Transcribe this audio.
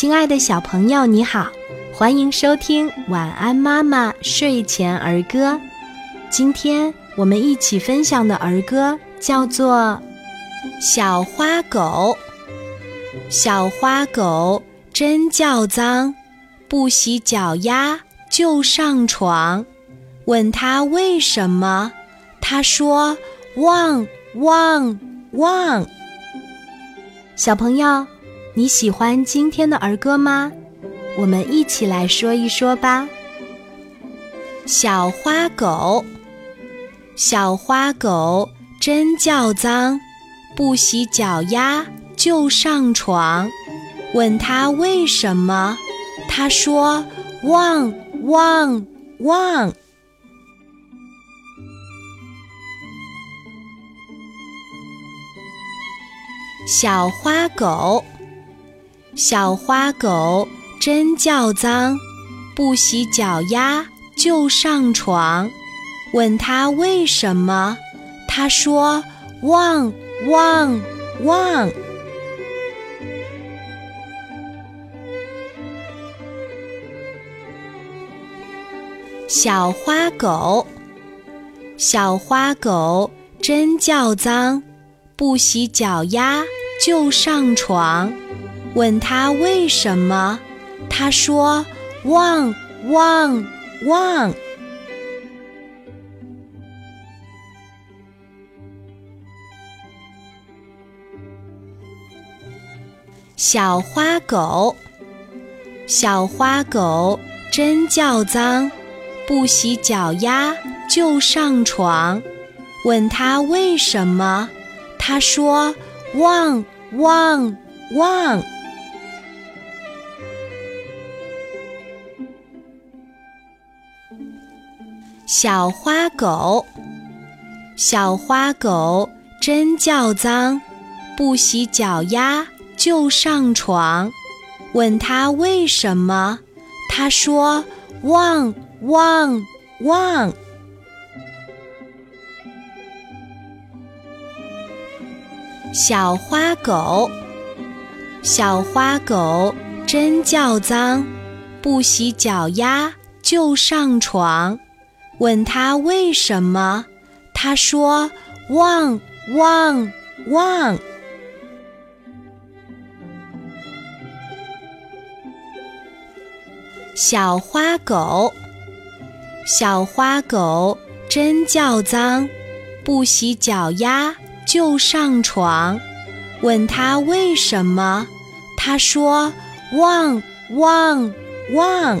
亲爱的小朋友，你好，欢迎收听《晚安妈妈睡前儿歌》。今天我们一起分享的儿歌叫做《小花狗》。小花狗真叫脏，不洗脚丫就上床。问他为什么，他说：“汪汪汪。”小朋友。你喜欢今天的儿歌吗？我们一起来说一说吧。小花狗，小花狗真叫脏，不洗脚丫就上床。问他为什么，他说：汪汪汪。小花狗。小花狗真叫脏，不洗脚丫就上床。问他为什么，他说：汪汪汪。小花狗，小花狗真叫脏，不洗脚丫就上床。问他为什么，他说：汪汪汪。小花狗，小花狗真叫脏，不洗脚丫就上床。问他为什么，他说：汪汪汪。小花狗，小花狗真叫脏，不洗脚丫就上床。问他为什么，他说：汪汪汪。小花狗，小花狗真叫脏，不洗脚丫就上床。问他为什么，他说：汪汪汪。小花狗，小花狗真叫脏，不洗脚丫就上床。问他为什么，他说：汪汪汪。